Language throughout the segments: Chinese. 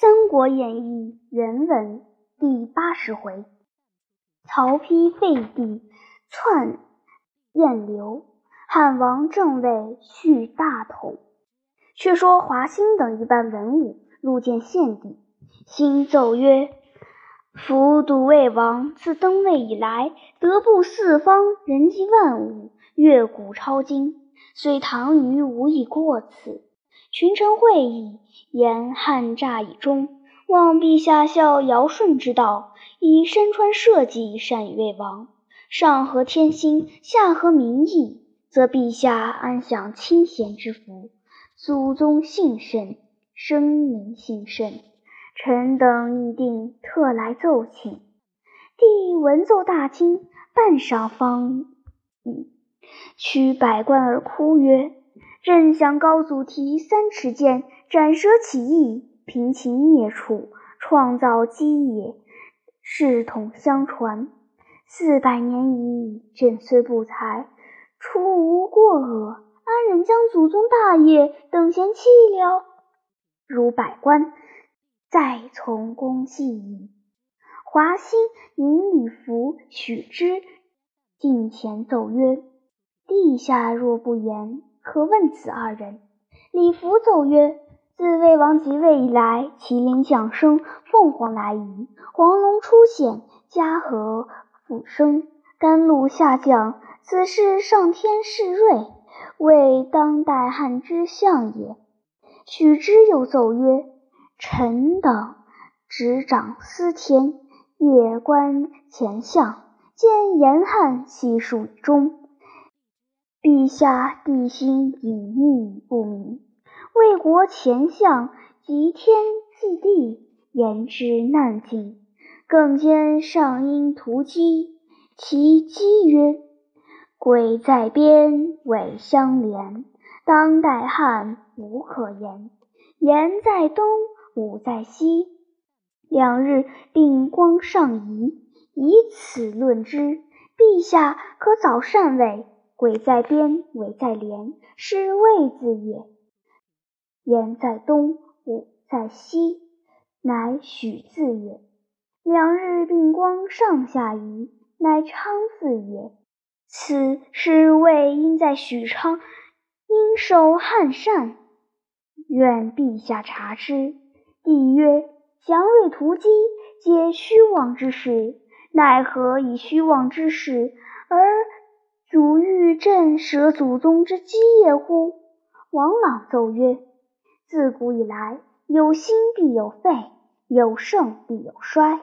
三国演义》原文第八十回：曹丕废帝，篡燕刘，汉王正位续大统。却说华歆等一班文武入见献帝，兴奏曰：“夫笃魏王自登位以来，德布四方，人及万物，阅古超今，虽唐虞无以过此。群臣会议，言汉诈以终，望陛下效尧舜之道，以身穿社稷，善与魏王。上合天心，下合民意，则陛下安享清闲之福。”祖宗幸甚，生民幸甚。臣等议定，特来奏请。帝闻奏大惊，半晌方语，驱百官而哭曰：“朕想高祖提三尺剑，斩蛇起义，平秦灭楚，创造基业，世统相传。四百年矣，朕虽不才，除无过恶。”安忍将祖宗大业等闲弃了？如百官再从公祭矣。华歆引李福、许之近前奏曰：“陛下若不言，可问此二人。”李福奏曰：“自魏王即位以来，麒麟降生，凤凰来仪，黄龙出现，嘉禾复生，甘露下降，此事上天示瑞。”为当代汉之相也。许之又奏曰：“臣等执掌司天，夜观前相，见严汉悉数以中。陛下帝心隐秘不明，魏国前相即天祭地，言之难尽。更兼上因图击，其机曰。”鬼在边，尾相连。当代汉无可言。言在东，武在西。两日并光上移，以此论之。陛下可早禅位。鬼在边，尾在连，是谓字也。言在东，武在西，乃许字也。两日并光上下移，乃昌字也。此是谓应在许昌，应守汉善，愿陛下察之。帝曰：“祥瑞图基，皆虚妄之事，奈何以虚妄之事汝欲震舍祖宗之基业乎？”王朗奏曰：“自古以来，有兴必有废，有盛必有衰，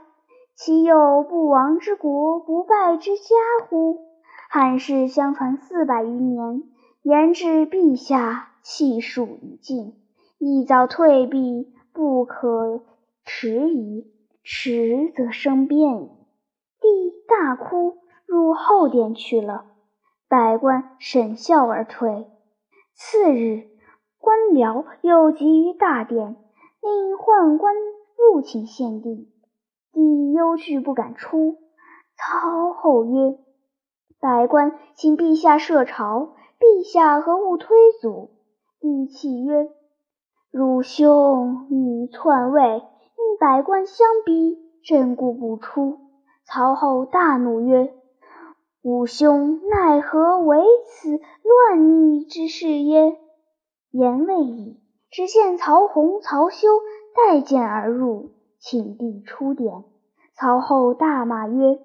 岂有不亡之国，不败之家乎？”汉室相传四百余年，言至陛下，气数已尽，一早退避，不可迟疑。迟则生变矣。帝大哭，入后殿去了。百官沈笑而退。次日，官僚又集于大殿，令宦官入请献帝。帝忧惧不敢出。操后曰。百官请陛下设朝，陛下何勿推阻？帝泣曰：“汝兄欲篡位，令百官相逼，朕故不出。”曹后大怒曰：“吾兄奈何为此乱逆之事耶？”言未已，只见曹洪、曹休带剑而入，请帝出殿。曹后大骂曰：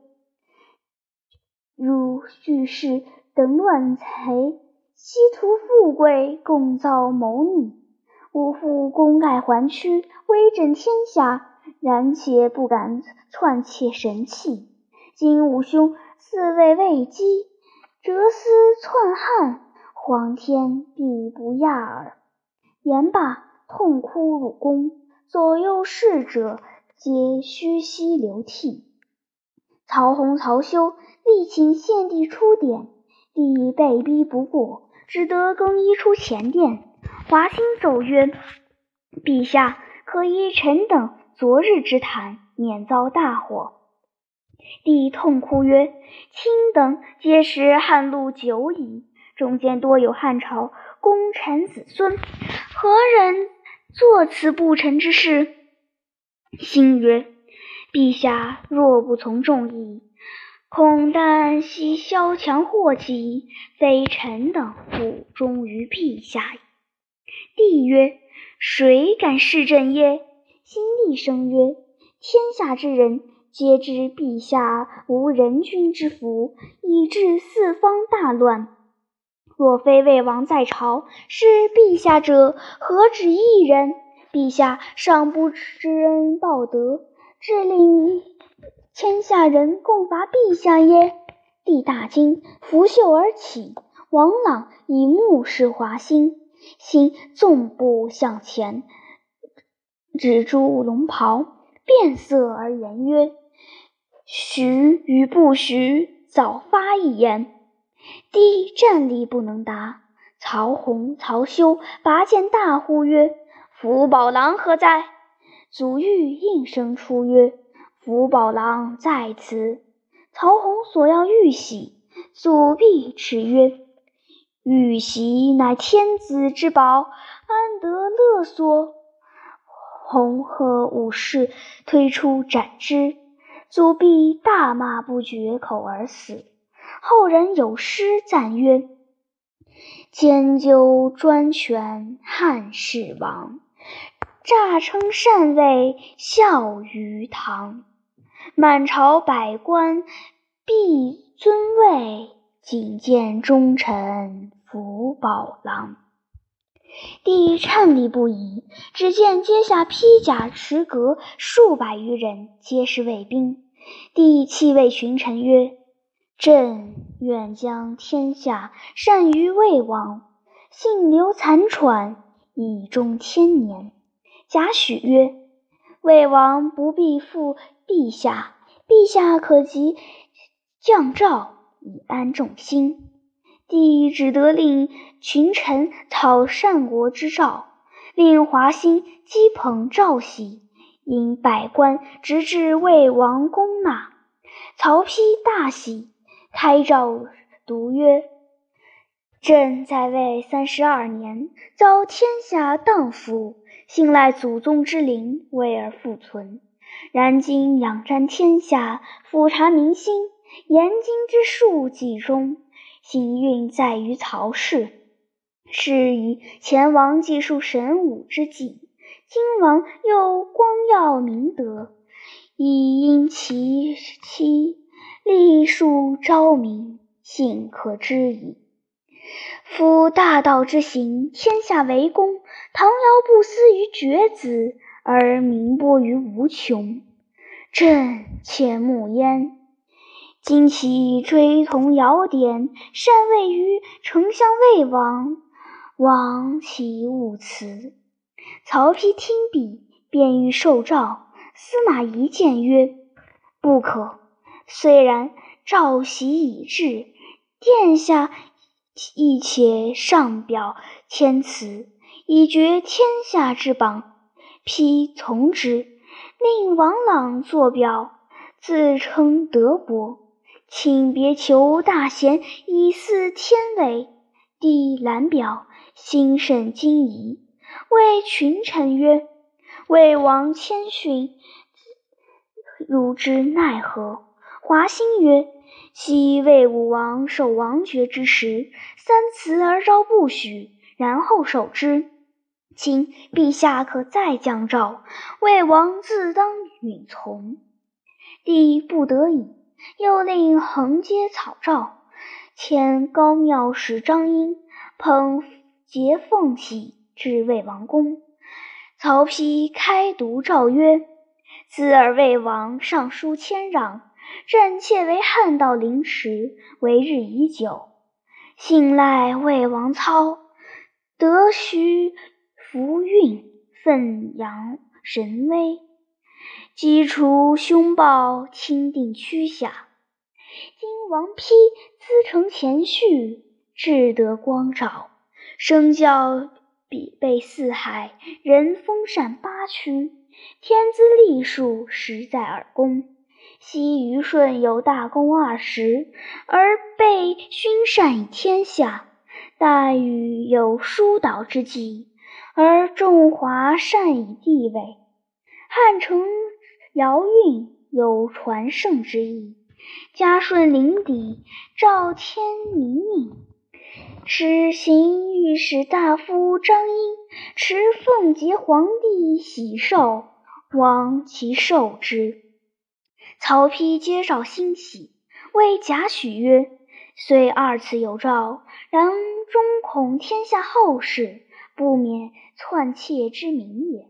如叙事等乱贼，希图富贵，共造谋逆。吾父功盖寰区，威震天下，然且不敢篡窃神器。今吾兄四位未基，折丝篡汉，皇天必不亚耳。言罢，痛哭入宫，左右侍者皆虚膝流涕。曹洪、曹休。力请献帝出典，帝被逼不过，只得更衣出前殿。华歆奏曰：“陛下可依臣等昨日之谈，免遭大祸。”帝痛哭曰：“卿等皆识汉禄久矣，中间多有汉朝功臣子孙，何人作此不臣之事？”心曰：“陛下若不从众议，恐旦夕萧墙祸起，非臣等不忠于陛下矣。”帝曰：“谁敢弑朕耶？”心厉声曰：“天下之人皆知陛下无人君之福，以致四方大乱。若非魏王在朝，是陛下者何止一人？”陛下尚不知恩报德，致令天下人共伐陛下耶？帝大惊，拂袖而起。王朗以目视华歆，歆纵步向前，指住龙袍，变色而言曰：“许与不许，早发一言。”帝站立不能答。曹洪、曹休拔剑大呼曰：福宝郎何在？祖玉应声出曰：“福宝郎在此。”曹洪索要玉玺，祖弼斥曰：“玉玺乃天子之宝，安得勒索？”洪喝武士推出斩之，祖弼大骂不绝口而死。后人有诗赞曰：“兼究专权汉室亡。”诈称禅位孝于唐，满朝百官必尊位，仅见忠臣福宝郎。帝颤栗不已，只见阶下披甲持革数百余人，皆是卫兵。帝泣谓群臣曰：“朕愿将天下善于魏王，幸留残喘，以终天年。”贾诩曰：“魏王不必负陛下，陛下可即降诏以安众心。”帝只得令群臣讨善国之诏，令华歆讥捧赵喜，引百官直至魏王宫纳。曹丕大喜，开诏读曰：“朕在位三十二年，遭天下荡妇。”信赖祖宗之灵，危而复存。然今仰瞻天下，俯察民心，言经之术几中，幸运在于曹氏。是以前王既述神武之际，今王又光耀明德，以因其妻立树昭明，信可知矣。夫大道之行，天下为公。唐尧不思于厥子，而民播于无穷。朕且慕焉。今其追同尧典，禅位于丞相魏王，王其勿辞。曹丕听毕，便欲受诏。司马懿谏曰：“不可。虽然，诏玺已至，殿下亦且上表谦辞。”以绝天下之邦，丕从之，令王朗作表，自称德伯，请别求大贤以祀天位。帝览表，心甚惊疑，谓群臣曰：“魏王谦逊，汝之奈何？”华歆曰：“昔魏武王受王爵之时，三辞而诏不许，然后受之。”今陛下可再降诏，魏王自当允从。帝不得已，又令横街草诏，遣高庙使张英捧节凤玺至魏王宫。曹丕开读诏曰：“兹尔魏王上书谦让，朕妾为汉道临时，为日已久。信赖魏王操，得须。”福运奋扬神威，击除凶暴，钦定驱下。今王丕资承前序，志得光照，声教比被四海，人风善八区，天资历数实在耳功。昔虞舜有大功二十，而被勋善以天下；大禹有疏导之计。而众华善以地位，汉承尧运有传圣之意。嘉顺临底，赵天明命，使行御史大夫张英持奉节皇帝玺绶，王其受之。曹丕接诏欣喜，谓贾诩曰：“虽二次有诏，然终恐天下后世不免篡窃之名也。”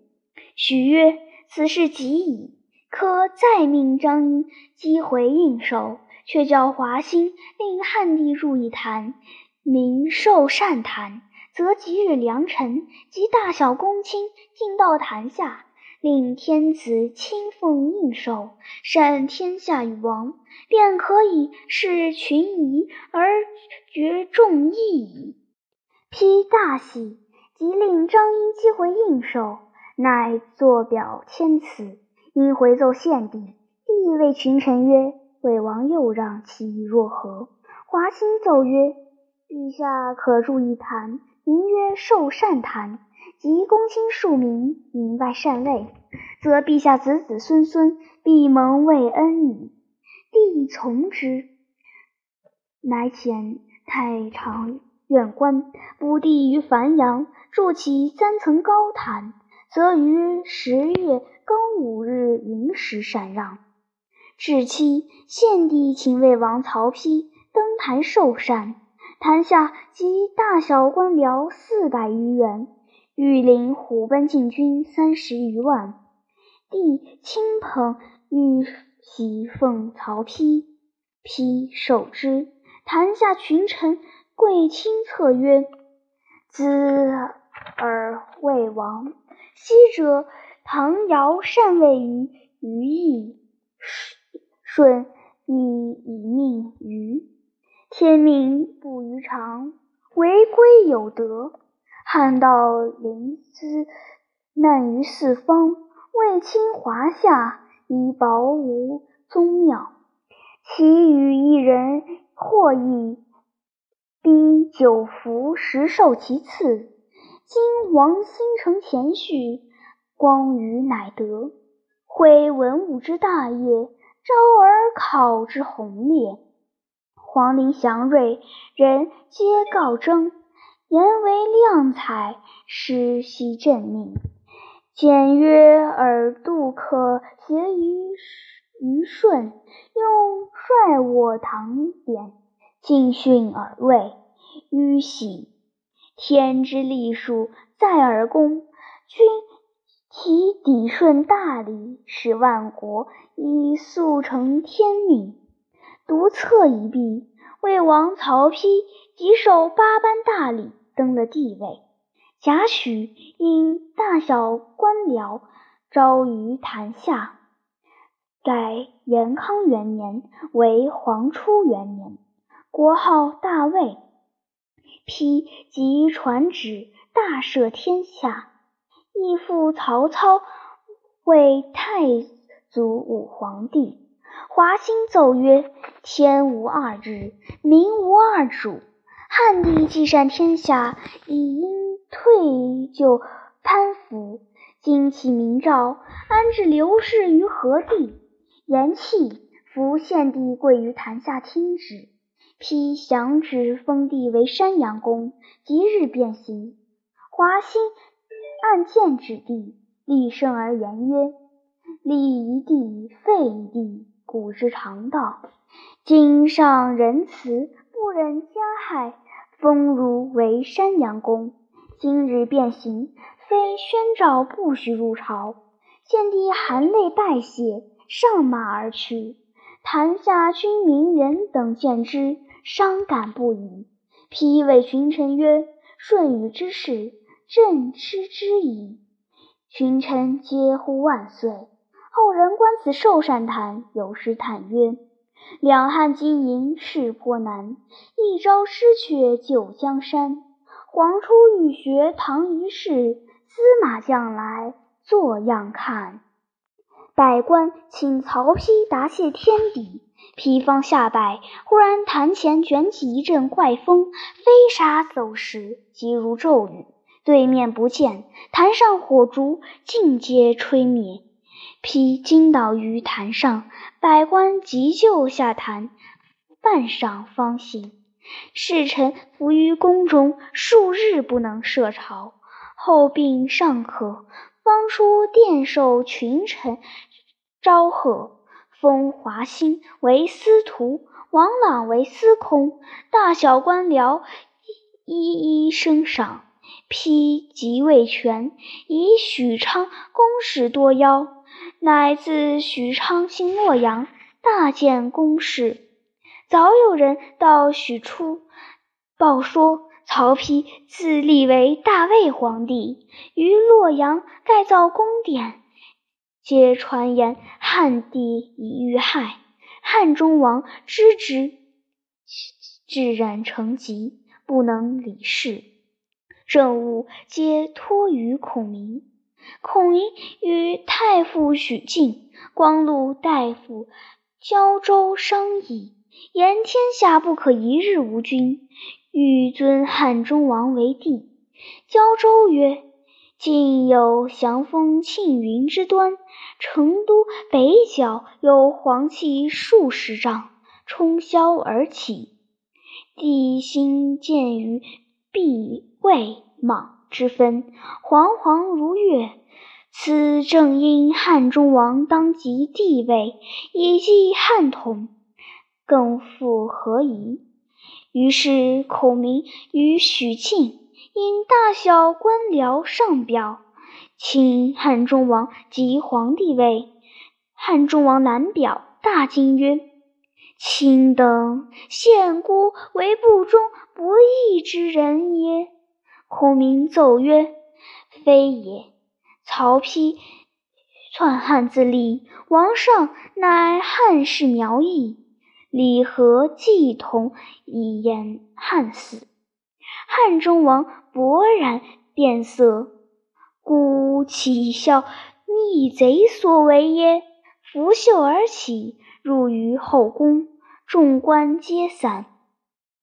许曰：“此事极矣，可再命张英击回应寿，却叫华歆令汉帝入一坛，名寿善坛，则吉日良辰，及大小公卿尽到坛下。”令天子亲奉应寿，善天下与王，便可以事群疑而决众议矣。丕大喜，即令张英击回应寿，乃作表签辞。因回奏献帝，帝谓群臣曰：“魏王又让其意若何？”华歆奏曰：“陛下可筑一坛，名曰寿善坛。”及公卿庶民引外禅位，则陛下子子孙孙必蒙慰恩矣。帝从之，乃遣太常院官布地于繁阳，筑起三层高坛，则于十月庚午日寅时禅让。至期，献帝请魏王曹丕登坛受禅，坛下集大小官僚四百余员。御林虎贲禁军三十余万，帝亲捧玉玺奉曹丕，丕受之。坛下群臣跪亲策曰：“兹尔魏王，昔者唐尧禅位于于邑，舜亦以命于天命不于常，违规有德。”汉道临淄，难于四方，为侵华夏，以保无宗庙。其与一人获益，逼九服实受其次。今王兴承前序，光于乃德，恢文武之大业，昭而考之宏烈。皇陵祥瑞，人皆告征。言为亮彩，诗兮振命。简约而杜克协于于顺，用率我唐典，尽训而位，於喜。天之历数，在而公。君其抵顺大礼，使万国以速成天命。独策一弊，魏王曹丕即受八班大礼。登了帝位，贾诩因大小官僚招于坛下，改延康元年为黄初元年，国号大魏。丕即传旨大赦天下，义父曹操为太祖武皇帝。华歆奏曰：“天无二日，民无二主。”汉帝既善天下，亦应退就攀附。今其明诏，安置刘氏于何地？言讫，扶献帝跪于坛下听旨。丕降旨封地为山阳公，即日便行。华歆按剑指地，厉声而言曰：“立一地，废一地，古之常道。今上仁慈。”不忍加害，封汝为山阳公。今日变行，非宣诏不许入朝。献帝含泪拜谢，上马而去。坛下君民人等见之，伤感不已。丕谓群臣曰：“舜禹之事，朕知之矣。”群臣皆呼万岁。后人观此寿善谈，有诗叹曰：两汉经营势颇难，一朝失却旧江山。黄初欲学唐虞氏，司马将来作样看。百官请曹丕答谢天地，披方下拜，忽然坛前卷起一阵怪风，飞沙走石，急如骤雨。对面不见，坛上火烛尽皆吹灭。披惊倒于坛上，百官急救下坛，半晌方醒。侍臣伏于宫中数日，不能设朝。后病尚可，方出殿受群臣招贺，封华歆为司徒，王朗为司空，大小官僚一一升赏。丕即位权，以许昌公事多邀，乃自许昌行洛阳，大建宫室。早有人到许出报说，曹丕自立为大魏皇帝，于洛阳盖造宫殿，皆传言汉帝已遇害。汉中王知之，至染成疾，不能理事，政务皆托于孔明。孔明与太傅许靖、光禄大夫交州商议。言天下不可一日无君，欲尊汉中王为帝。交州曰：“今有降风庆云之端，成都北角有黄气数十丈，冲霄而起，地心见于壁魏莽之分，煌煌如月。此正因汉中王当即帝位，以继汉统。”更复何疑？于是孔明与许靖因大小官僚上表，请汉中王即皇帝位。汉中王南表，大惊曰：“卿等献孤为不忠不义之人也。”孔明奏曰：“非也。曹丕篡汉自立，王上乃汉室苗裔。”礼和祭同，以言汉死。汉中王勃然变色，故岂效逆贼所为耶？拂袖而起，入于后宫，众官皆散。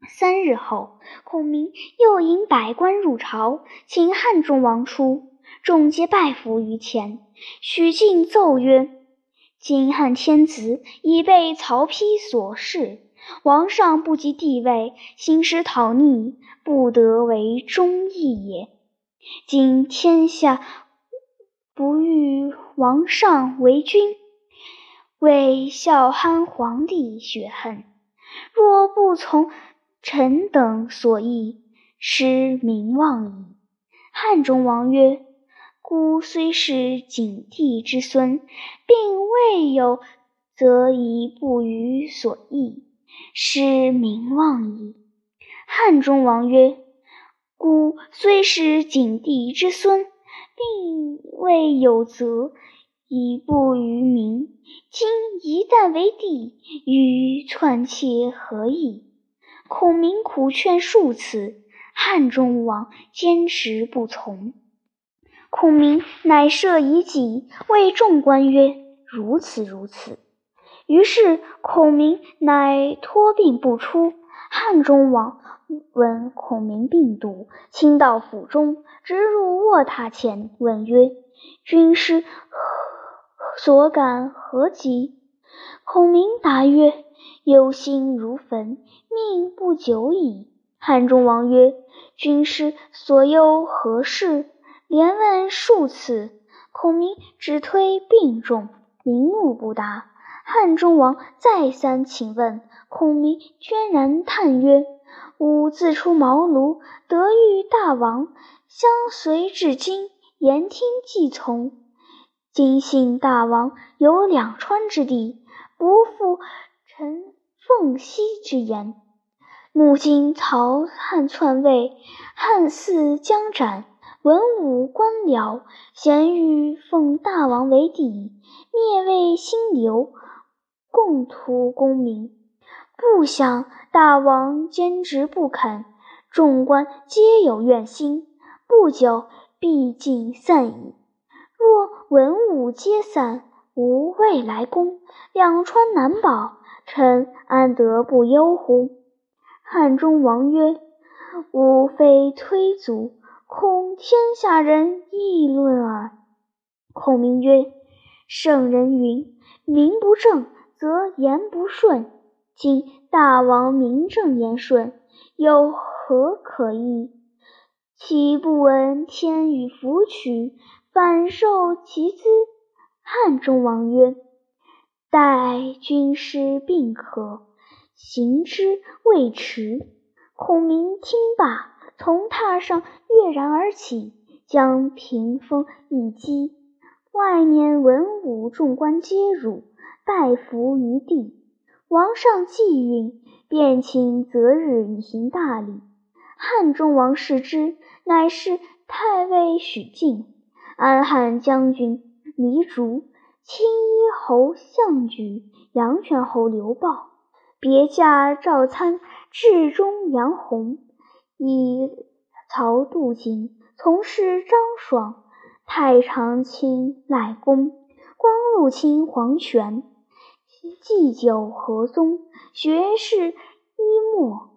三日后，孔明又引百官入朝，请汉中王出，众皆拜伏于前。许靖奏曰。今汉天子已被曹丕所弑，王上不及帝位，兴师讨逆，不得为忠义也。今天下不欲王上为君，为孝憨皇帝雪恨。若不从臣等所议，失名望矣。汉中王曰。孤虽是景帝之孙，并未有则以不与所议，失名望矣。汉中王曰：“孤虽是景帝之孙，并未有责以不于民。今一旦为帝，与篡窃何异？”孔明苦劝数次，汉中王坚持不从。孔明乃设以己，谓众官曰：“如此如此。”于是孔明乃托病不出。汉中王闻孔明病笃，亲到府中，直入卧榻前，问曰：“军师所感何疾？”孔明答曰：“忧心如焚，命不久矣。”汉中王曰：“军师所忧何事？”连问数次，孔明只推病重，明目不答。汉中王再三请问，孔明居然叹曰：“吾自出茅庐，得遇大王，相随至今，言听计从。今信大王有两川之地，不负臣奉息之言。目今曹汉篡位，汉嗣将斩。”文武官僚咸欲奉大王为帝，灭魏兴刘，共图功名。不想大王坚持不肯，众官皆有怨心，不久必尽散矣。若文武皆散，无未来功，两川难保，臣安得不忧乎？汉中王曰：“吾非推足。”恐天下人议论耳。孔明曰：“圣人云：“名不正则言不顺。”今大王名正言顺，有何可议？岂不闻天与福取，反受其资？汉中王曰：“待军师并可，行之未迟。”孔明听罢，从榻上跃然而起，将屏风一击，外面文武众官皆辱，拜伏于地。王上既允，便请择日以行大礼。汉中王视之，乃是太尉许靖、安汉将军糜竺、青衣侯项举、阳泉侯刘豹、别驾赵参、至中杨弘、以曹杜景、从事张爽、太常卿赖公、光禄卿黄权。祭酒何宗，学士一莫，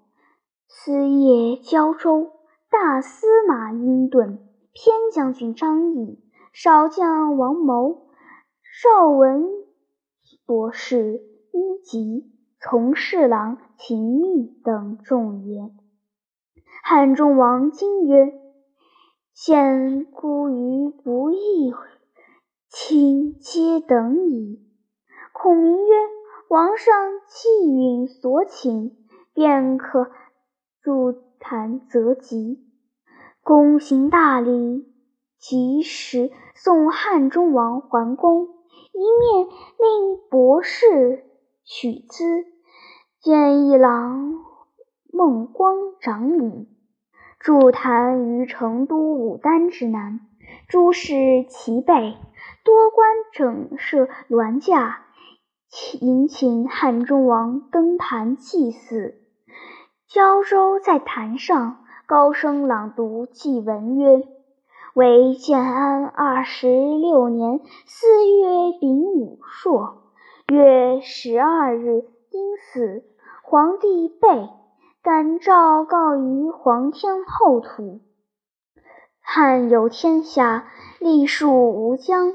司业交州，大司马殷盾，偏将军张翼，少将王谋，少文博士一吉，从侍郎秦密等众也。汉中王惊曰：“现孤于不义，卿皆等矣。”孔明曰：“王上既允所请，便可入坛择吉。”公行大礼，即时送汉中王还宫，一面令博士取资，见一郎孟光长礼，筑坛于成都武丹之南，诸事齐备，多官整设銮驾。迎请汉中王登坛祭祀，交州在坛上高声朗读祭文曰：“为建安二十六年四月丙午朔，月十二日丁巳，皇帝备，感诏告于皇天后土。汉有天下，历数无疆。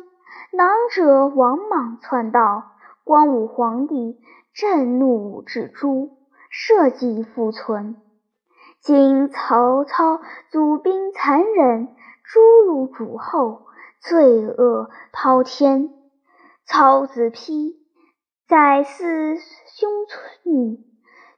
囊者王莽篡道。”光武皇帝震怒至诛，社稷复存。今曹操祖兵残忍，诛戮主后，罪恶滔天。操子丕在祀兄逆，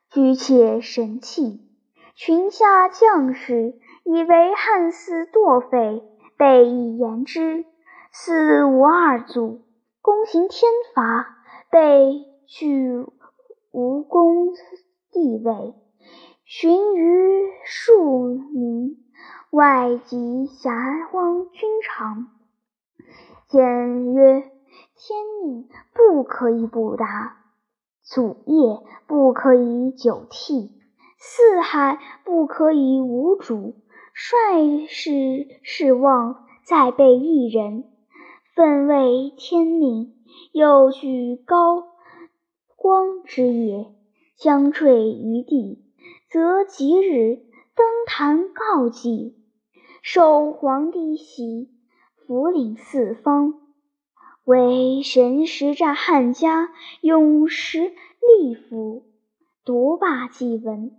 居且神器。群下将士以为汉嗣堕匪，备以言之。四无二祖，公行天罚。被据无功地位，寻于庶民，外及遐荒君长。简曰：天命不可以不达，祖业不可以久替，四海不可以无主。率是是望，再备一人，奋为天命。又具高光之业，将坠于地，则即日登坛告祭，受皇帝玺，福领四方，为神实战汉家永时立府，独霸祭文。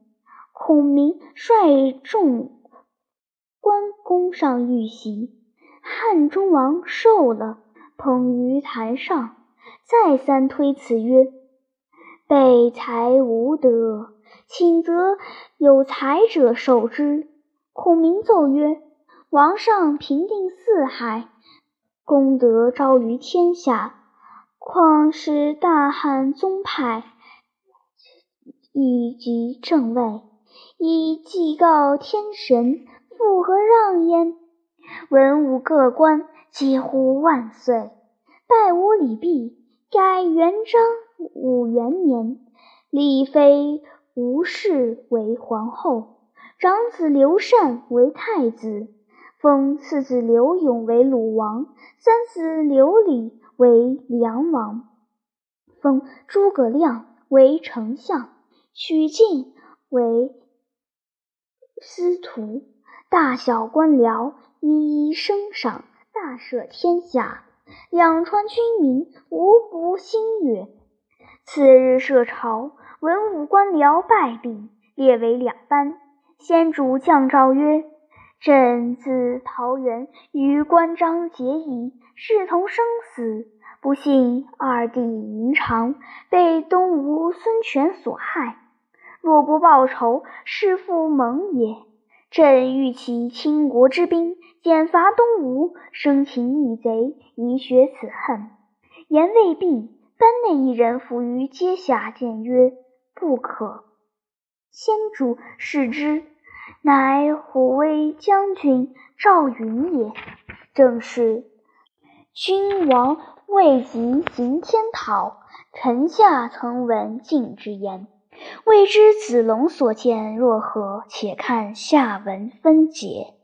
孔明率众关公上玉玺，汉中王受了。捧于坛上，再三推辞曰：“备才无德，请则有才者受之。”孔明奏曰：“王上平定四海，功德昭于天下，况是大汉宗派，以及正位，以祭告天神，复何让焉？”文武各官。几呼万岁！拜吾礼毕，改元章武元年，立妃吴氏为皇后，长子刘禅为太子，封次子刘永为鲁王，三子刘礼为梁王，封诸葛亮为丞相，许靖为司徒，大小官僚一一升赏。大赦天下，两川军民无不欣悦。次日设朝，文武官僚败毕，列为两班。先主降诏曰：“朕自桃园与关张结义，视同生死。不幸二弟云长被东吴孙权所害，若不报仇，是复盟也。朕欲起倾国之兵，剪伐东吴，生擒逆贼，以雪此恨。”言未毕。班内一人伏于阶下，谏曰：“不可。”先主视之，乃虎威将军赵云也。正是：“君王未及行天讨，臣下曾闻晋之言。未知子龙所见若何？且看下文分解。”